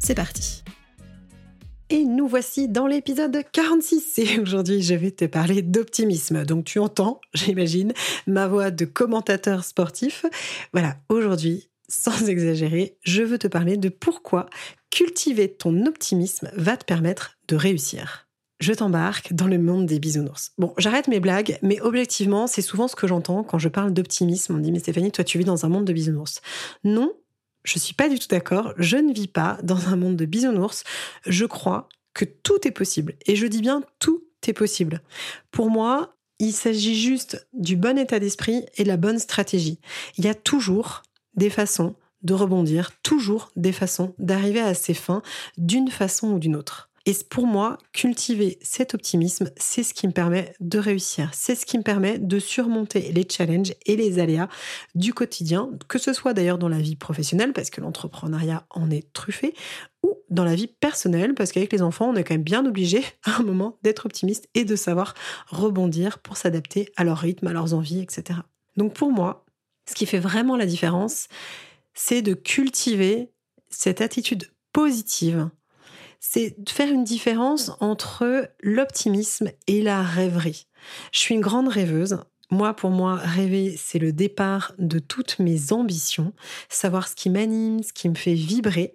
c'est parti et nous voici dans l'épisode 46 et aujourd'hui je vais te parler d'optimisme. Donc tu entends, j'imagine, ma voix de commentateur sportif. Voilà, aujourd'hui, sans exagérer, je veux te parler de pourquoi cultiver ton optimisme va te permettre de réussir. Je t'embarque dans le monde des bisounours. Bon, j'arrête mes blagues, mais objectivement, c'est souvent ce que j'entends quand je parle d'optimisme. On dit, mais Stéphanie, toi, tu vis dans un monde de bisounours. Non, je suis pas du tout d'accord. Je ne vis pas dans un monde de bisounours. Je crois que tout est possible. Et je dis bien tout est possible. Pour moi, il s'agit juste du bon état d'esprit et de la bonne stratégie. Il y a toujours des façons de rebondir, toujours des façons d'arriver à ses fins d'une façon ou d'une autre. Et pour moi, cultiver cet optimisme, c'est ce qui me permet de réussir. C'est ce qui me permet de surmonter les challenges et les aléas du quotidien, que ce soit d'ailleurs dans la vie professionnelle, parce que l'entrepreneuriat en est truffé, ou dans la vie personnelle, parce qu'avec les enfants, on est quand même bien obligé à un moment d'être optimiste et de savoir rebondir pour s'adapter à leur rythme, à leurs envies, etc. Donc pour moi, ce qui fait vraiment la différence, c'est de cultiver cette attitude positive c'est de faire une différence entre l'optimisme et la rêverie. Je suis une grande rêveuse. Moi, pour moi, rêver, c'est le départ de toutes mes ambitions, savoir ce qui m'anime, ce qui me fait vibrer.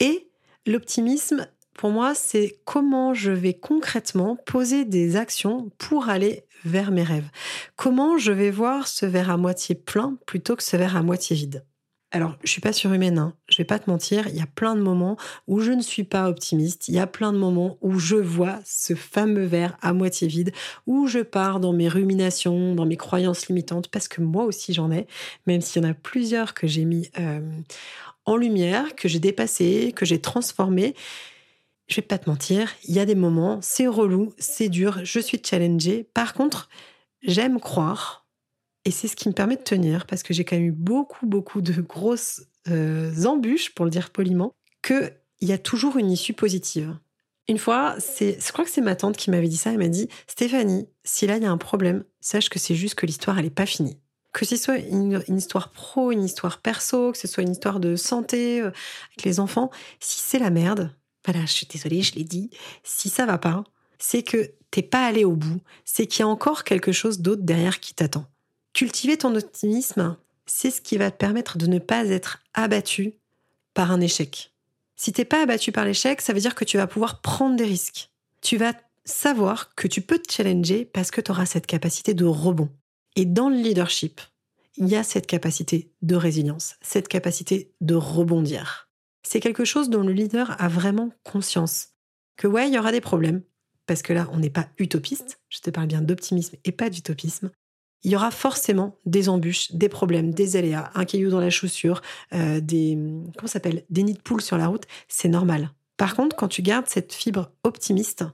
Et l'optimisme, pour moi, c'est comment je vais concrètement poser des actions pour aller vers mes rêves. Comment je vais voir ce verre à moitié plein plutôt que ce verre à moitié vide. Alors, je suis pas surhumaine, hein. je vais pas te mentir, il y a plein de moments où je ne suis pas optimiste, il y a plein de moments où je vois ce fameux verre à moitié vide, où je pars dans mes ruminations, dans mes croyances limitantes, parce que moi aussi j'en ai, même s'il y en a plusieurs que j'ai mis euh, en lumière, que j'ai dépassé, que j'ai transformé. Je vais pas te mentir, il y a des moments, c'est relou, c'est dur, je suis challengée. Par contre, j'aime croire et c'est ce qui me permet de tenir, parce que j'ai quand même eu beaucoup, beaucoup de grosses euh, embûches, pour le dire poliment, qu'il y a toujours une issue positive. Une fois, c'est, je crois que c'est ma tante qui m'avait dit ça. Elle m'a dit Stéphanie, si là il y a un problème, sache que c'est juste que l'histoire elle n'est pas finie. Que ce soit une, histoire pro, une histoire perso, que ce soit une histoire de santé euh, avec les enfants, si c'est la merde, voilà, je suis désolée, je l'ai dit, si ça va pas, c'est que t'es pas allé au bout, c'est qu'il y a encore quelque chose d'autre derrière qui t'attend. Cultiver ton optimisme, c'est ce qui va te permettre de ne pas être abattu par un échec. Si t'es pas abattu par l'échec, ça veut dire que tu vas pouvoir prendre des risques. Tu vas savoir que tu peux te challenger parce que tu auras cette capacité de rebond. Et dans le leadership, il y a cette capacité de résilience, cette capacité de rebondir. C'est quelque chose dont le leader a vraiment conscience. Que ouais, il y aura des problèmes, parce que là, on n'est pas utopiste, je te parle bien d'optimisme et pas d'utopisme, il y aura forcément des embûches, des problèmes, des aléas, un caillou dans la chaussure, euh, des comment s'appelle, des nids de poules sur la route, c'est normal. Par contre, quand tu gardes cette fibre optimiste,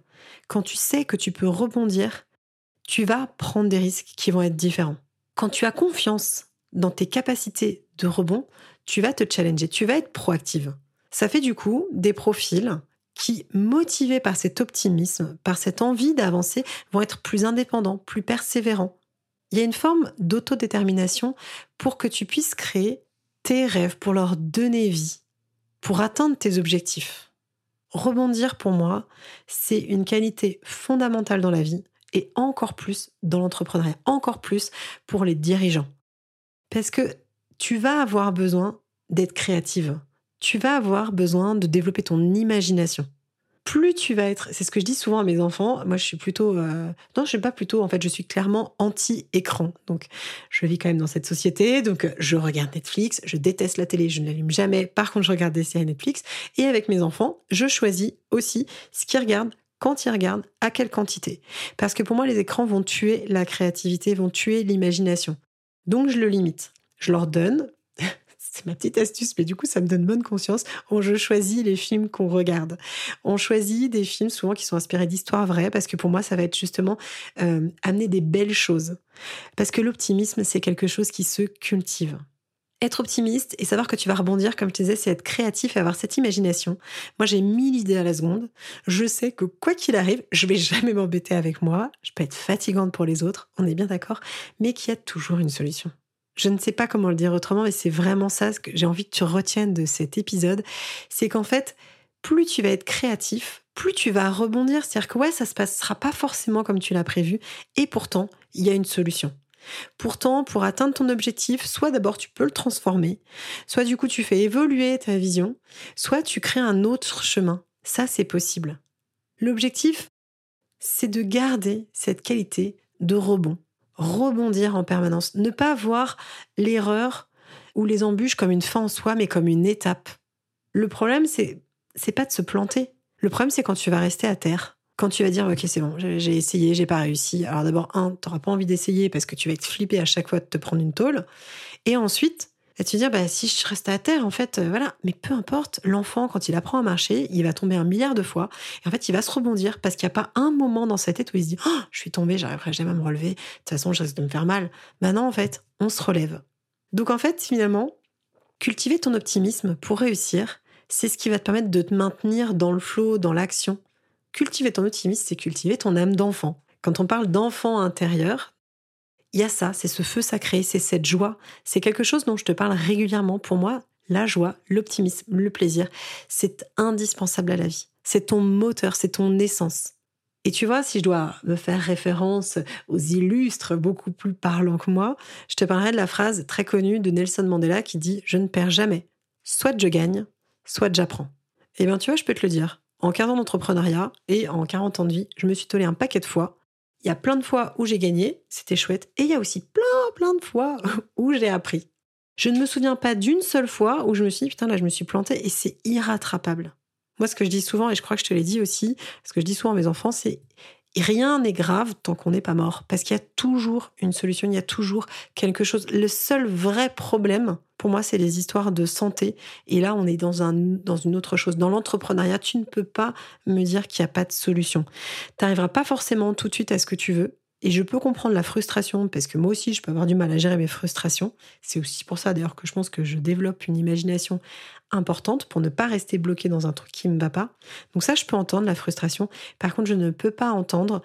quand tu sais que tu peux rebondir, tu vas prendre des risques qui vont être différents. Quand tu as confiance dans tes capacités de rebond, tu vas te challenger, tu vas être proactive. Ça fait du coup des profils qui, motivés par cet optimisme, par cette envie d'avancer, vont être plus indépendants, plus persévérants, il y a une forme d'autodétermination pour que tu puisses créer tes rêves, pour leur donner vie, pour atteindre tes objectifs. Rebondir pour moi, c'est une qualité fondamentale dans la vie et encore plus dans l'entrepreneuriat, encore plus pour les dirigeants. Parce que tu vas avoir besoin d'être créative, tu vas avoir besoin de développer ton imagination plus tu vas être, c'est ce que je dis souvent à mes enfants, moi je suis plutôt, euh, non je suis pas plutôt, en fait je suis clairement anti-écran. Donc je vis quand même dans cette société, donc je regarde Netflix, je déteste la télé, je ne l'allume jamais, par contre je regarde des séries Netflix, et avec mes enfants, je choisis aussi ce qu'ils regardent, quand ils regardent, à quelle quantité. Parce que pour moi les écrans vont tuer la créativité, vont tuer l'imagination. Donc je le limite. Je leur donne c'est ma petite astuce, mais du coup, ça me donne bonne conscience. On, je choisis les films qu'on regarde. On choisit des films souvent qui sont inspirés d'histoires vraies, parce que pour moi, ça va être justement euh, amener des belles choses. Parce que l'optimisme, c'est quelque chose qui se cultive. Être optimiste et savoir que tu vas rebondir, comme je te disais, c'est être créatif et avoir cette imagination. Moi, j'ai mille idées à la seconde. Je sais que quoi qu'il arrive, je vais jamais m'embêter avec moi. Je peux être fatigante pour les autres, on est bien d'accord, mais qu'il y a toujours une solution. Je ne sais pas comment le dire autrement, mais c'est vraiment ça que j'ai envie que tu retiennes de cet épisode. C'est qu'en fait, plus tu vas être créatif, plus tu vas rebondir. C'est-à-dire que ouais, ça se passera pas forcément comme tu l'as prévu, et pourtant, il y a une solution. Pourtant, pour atteindre ton objectif, soit d'abord tu peux le transformer, soit du coup tu fais évoluer ta vision, soit tu crées un autre chemin. Ça, c'est possible. L'objectif, c'est de garder cette qualité de rebond, rebondir en permanence, ne pas voir l'erreur ou les embûches comme une fin en soi, mais comme une étape. Le problème, c'est c'est pas de se planter. Le problème, c'est quand tu vas rester à terre quand tu vas dire ok c'est bon j'ai essayé j'ai pas réussi alors d'abord un t'auras pas envie d'essayer parce que tu vas être flippé à chaque fois de te prendre une tôle et ensuite vas te dire bah si je reste à terre en fait euh, voilà. Mais peu importe l'enfant quand il apprend à marcher il va tomber un milliard de fois. Et en fait il va se rebondir parce qu'il n'y a pas un moment dans sa tête où il se dit oh je suis tombé j'arriverai jamais à me relever. De toute façon je risque de me faire mal. Bah non en fait on se relève. Donc en fait finalement cultiver ton optimisme pour réussir c'est ce qui va te permettre de te maintenir dans le flot, dans l'action. Cultiver ton optimisme, c'est cultiver ton âme d'enfant. Quand on parle d'enfant intérieur, il y a ça, c'est ce feu sacré, c'est cette joie. C'est quelque chose dont je te parle régulièrement. Pour moi, la joie, l'optimisme, le plaisir, c'est indispensable à la vie. C'est ton moteur, c'est ton essence. Et tu vois, si je dois me faire référence aux illustres beaucoup plus parlants que moi, je te parlerai de la phrase très connue de Nelson Mandela qui dit Je ne perds jamais. Soit je gagne, soit j'apprends. Eh bien, tu vois, je peux te le dire. En 15 ans d'entrepreneuriat et en 40 ans de vie, je me suis tollé un paquet de fois. Il y a plein de fois où j'ai gagné, c'était chouette, et il y a aussi plein, plein de fois où j'ai appris. Je ne me souviens pas d'une seule fois où je me suis dit, putain, là, je me suis plantée et c'est irrattrapable. Moi, ce que je dis souvent, et je crois que je te l'ai dit aussi, ce que je dis souvent à mes enfants, c'est rien n'est grave tant qu'on n'est pas mort. Parce qu'il y a toujours une solution, il y a toujours quelque chose. Le seul vrai problème, pour moi, c'est les histoires de santé. Et là, on est dans, un, dans une autre chose. Dans l'entrepreneuriat, tu ne peux pas me dire qu'il n'y a pas de solution. Tu n'arriveras pas forcément tout de suite à ce que tu veux. Et je peux comprendre la frustration, parce que moi aussi, je peux avoir du mal à gérer mes frustrations. C'est aussi pour ça, d'ailleurs, que je pense que je développe une imagination importante pour ne pas rester bloqué dans un truc qui ne me va pas. Donc ça, je peux entendre la frustration. Par contre, je ne peux pas entendre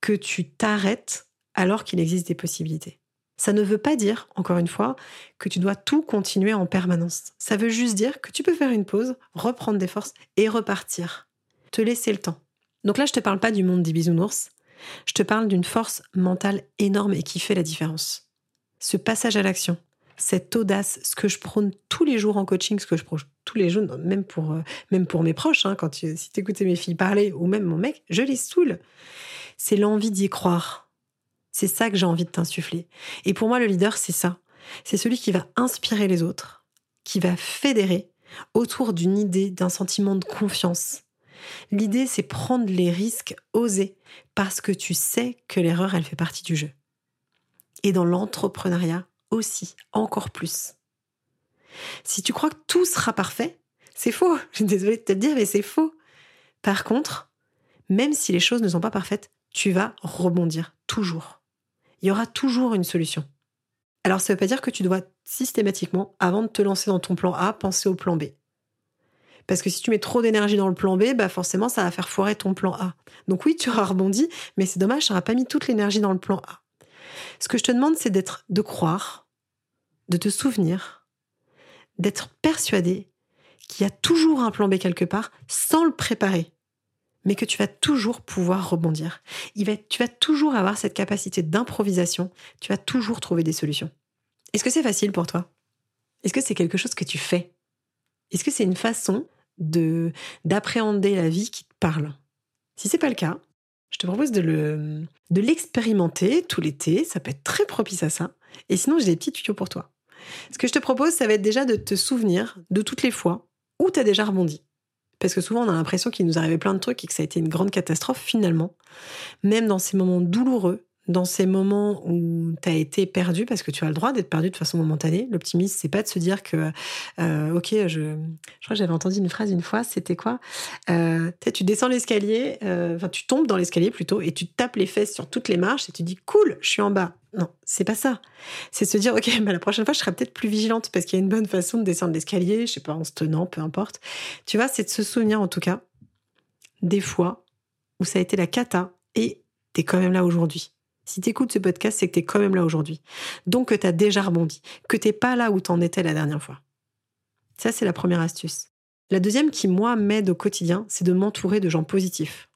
que tu t'arrêtes alors qu'il existe des possibilités. Ça ne veut pas dire, encore une fois, que tu dois tout continuer en permanence. Ça veut juste dire que tu peux faire une pause, reprendre des forces et repartir. Te laisser le temps. Donc là, je ne te parle pas du monde des bisounours. Je te parle d'une force mentale énorme et qui fait la différence. Ce passage à l'action, cette audace, ce que je prône tous les jours en coaching, ce que je prône tous les jours, même pour, euh, même pour mes proches, hein, quand tu, si mes filles parler ou même mon mec, je les saoule. C'est l'envie d'y croire. C'est ça que j'ai envie de t'insuffler. Et pour moi, le leader, c'est ça. C'est celui qui va inspirer les autres, qui va fédérer autour d'une idée, d'un sentiment de confiance, L'idée, c'est prendre les risques, oser, parce que tu sais que l'erreur, elle fait partie du jeu. Et dans l'entrepreneuriat aussi, encore plus. Si tu crois que tout sera parfait, c'est faux. Je suis désolée de te le dire, mais c'est faux. Par contre, même si les choses ne sont pas parfaites, tu vas rebondir, toujours. Il y aura toujours une solution. Alors ça ne veut pas dire que tu dois systématiquement, avant de te lancer dans ton plan A, penser au plan B. Parce que si tu mets trop d'énergie dans le plan B, bah forcément, ça va faire foirer ton plan A. Donc oui, tu auras rebondi, mais c'est dommage, tu n'auras pas mis toute l'énergie dans le plan A. Ce que je te demande, c'est d'être, de croire, de te souvenir, d'être persuadé qu'il y a toujours un plan B quelque part, sans le préparer, mais que tu vas toujours pouvoir rebondir. Tu vas toujours avoir cette capacité d'improvisation, tu vas toujours trouver des solutions. Est-ce que c'est facile pour toi? Est-ce que c'est quelque chose que tu fais? Est-ce que c'est une façon de d'appréhender la vie qui te parle? Si c'est pas le cas, je te propose de le de l'expérimenter tout l'été, ça peut être très propice à ça. Et sinon, j'ai des petits tuyaux pour toi. Ce que je te propose, ça va être déjà de te souvenir de toutes les fois où tu as déjà rebondi. Parce que souvent, on a l'impression qu'il nous arrivait plein de trucs et que ça a été une grande catastrophe finalement. Même dans ces moments douloureux, dans ces moments où tu as été perdu, parce que tu as le droit d'être perdu de façon momentanée. L'optimisme, c'est pas de se dire que, euh, ok, je, je crois que j'avais entendu une phrase une fois, c'était quoi euh, Tu descends l'escalier, euh, enfin, tu tombes dans l'escalier plutôt, et tu tapes les fesses sur toutes les marches et tu dis, cool, je suis en bas. Non, c'est pas ça. C'est se dire, ok, bah, la prochaine fois, je serai peut-être plus vigilante parce qu'il y a une bonne façon de descendre l'escalier, je sais pas, en se tenant, peu importe. Tu vois, c'est de se souvenir en tout cas des fois où ça a été la cata et tu es quand même là aujourd'hui. Si tu écoutes ce podcast, c'est que tu es quand même là aujourd'hui. Donc que tu as déjà rebondi, que tu pas là où tu en étais la dernière fois. Ça, c'est la première astuce. La deuxième qui, moi, m'aide au quotidien, c'est de m'entourer de gens positifs.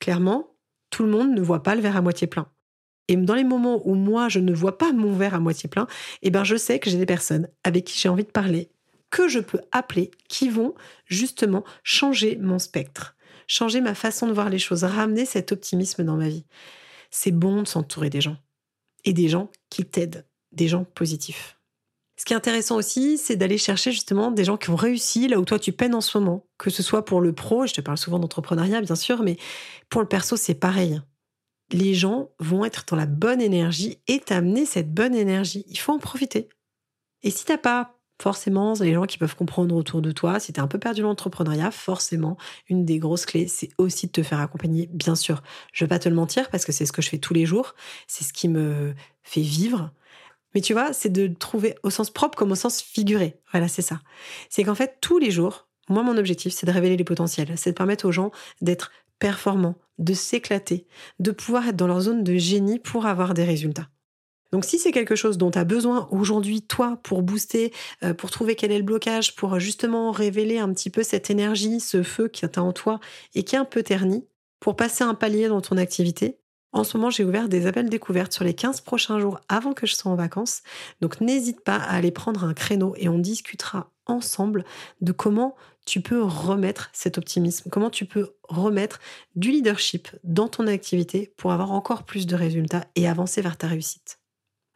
Clairement, tout le monde ne voit pas le verre à moitié plein. Et dans les moments où moi, je ne vois pas mon verre à moitié plein, eh ben, je sais que j'ai des personnes avec qui j'ai envie de parler, que je peux appeler, qui vont justement changer mon spectre, changer ma façon de voir les choses, ramener cet optimisme dans ma vie. C'est bon de s'entourer des gens et des gens qui t'aident, des gens positifs. Ce qui est intéressant aussi, c'est d'aller chercher justement des gens qui ont réussi là où toi tu peines en ce moment, que ce soit pour le pro, je te parle souvent d'entrepreneuriat bien sûr, mais pour le perso c'est pareil. Les gens vont être dans la bonne énergie et t'amener cette bonne énergie. Il faut en profiter. Et si t'as pas forcément, les gens qui peuvent comprendre autour de toi. Si tu un peu perdu dans l'entrepreneuriat, forcément, une des grosses clés, c'est aussi de te faire accompagner, bien sûr. Je vais pas te le mentir parce que c'est ce que je fais tous les jours. C'est ce qui me fait vivre. Mais tu vois, c'est de trouver au sens propre comme au sens figuré. Voilà, c'est ça. C'est qu'en fait, tous les jours, moi, mon objectif, c'est de révéler les potentiels. C'est de permettre aux gens d'être performants, de s'éclater, de pouvoir être dans leur zone de génie pour avoir des résultats. Donc si c'est quelque chose dont tu as besoin aujourd'hui, toi, pour booster, euh, pour trouver quel est le blocage, pour justement révéler un petit peu cette énergie, ce feu qui est en toi et qui est un peu terni, pour passer un palier dans ton activité, en ce moment, j'ai ouvert des appels découvertes sur les 15 prochains jours avant que je sois en vacances. Donc n'hésite pas à aller prendre un créneau et on discutera ensemble de comment tu peux remettre cet optimisme, comment tu peux remettre du leadership dans ton activité pour avoir encore plus de résultats et avancer vers ta réussite.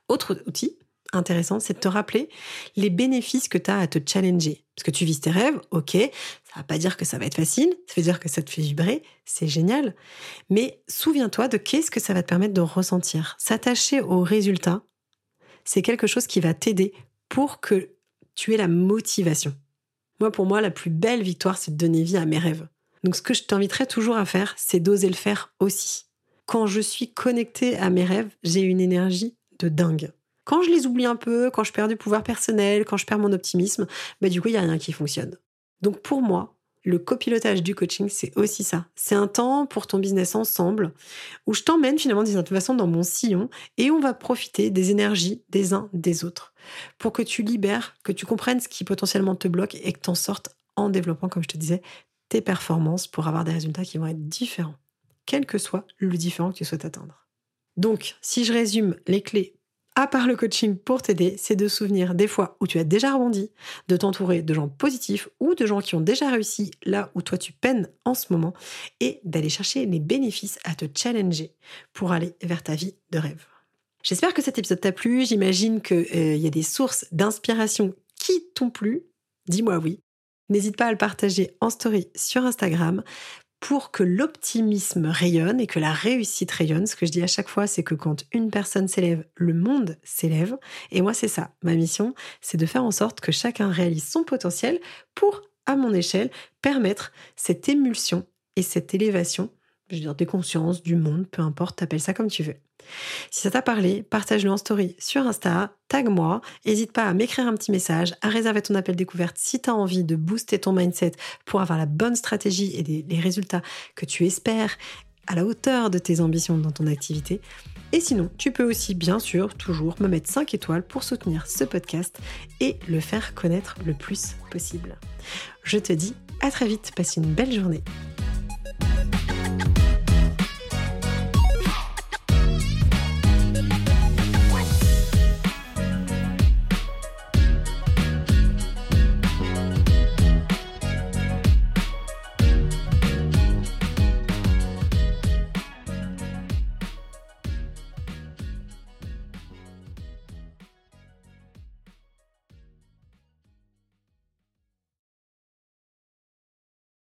Autre outil intéressant, c'est de te rappeler les bénéfices que tu as à te challenger. Parce que tu vises tes rêves, ok, ça va pas dire que ça va être facile, ça veut dire que ça te fait vibrer, c'est génial. Mais souviens-toi de qu'est-ce que ça va te permettre de ressentir. S'attacher aux résultats, c'est quelque chose qui va t'aider pour que tu aies la motivation. Moi, pour moi, la plus belle victoire, c'est de donner vie à mes rêves. Donc, ce que je t'inviterais toujours à faire, c'est d'oser le faire aussi. Quand je suis connectée à mes rêves, j'ai une énergie de dingue. Quand je les oublie un peu, quand je perds du pouvoir personnel, quand je perds mon optimisme, bah du coup, il n'y a rien qui fonctionne. Donc pour moi, le copilotage du coaching, c'est aussi ça. C'est un temps pour ton business ensemble, où je t'emmène finalement d'une certaine façon dans mon sillon et on va profiter des énergies des uns des autres pour que tu libères, que tu comprennes ce qui potentiellement te bloque et que tu en sortes en développant, comme je te disais, tes performances pour avoir des résultats qui vont être différents, quel que soit le différent que tu souhaites atteindre. Donc, si je résume les clés à part le coaching pour t'aider, c'est de souvenir des fois où tu as déjà rebondi, de t'entourer de gens positifs ou de gens qui ont déjà réussi là où toi tu peines en ce moment et d'aller chercher les bénéfices à te challenger pour aller vers ta vie de rêve. J'espère que cet épisode t'a plu, j'imagine qu'il euh, y a des sources d'inspiration qui t'ont plu. Dis-moi oui. N'hésite pas à le partager en story sur Instagram pour que l'optimisme rayonne et que la réussite rayonne. Ce que je dis à chaque fois, c'est que quand une personne s'élève, le monde s'élève. Et moi, c'est ça. Ma mission, c'est de faire en sorte que chacun réalise son potentiel pour, à mon échelle, permettre cette émulsion et cette élévation je veux dire, des consciences, du monde, peu importe, t'appelles ça comme tu veux. Si ça t'a parlé, partage-le en story sur Insta, tag-moi, n'hésite pas à m'écrire un petit message, à réserver ton appel découverte si tu as envie de booster ton mindset pour avoir la bonne stratégie et les résultats que tu espères à la hauteur de tes ambitions dans ton activité. Et sinon, tu peux aussi bien sûr toujours me mettre 5 étoiles pour soutenir ce podcast et le faire connaître le plus possible. Je te dis à très vite, passe une belle journée.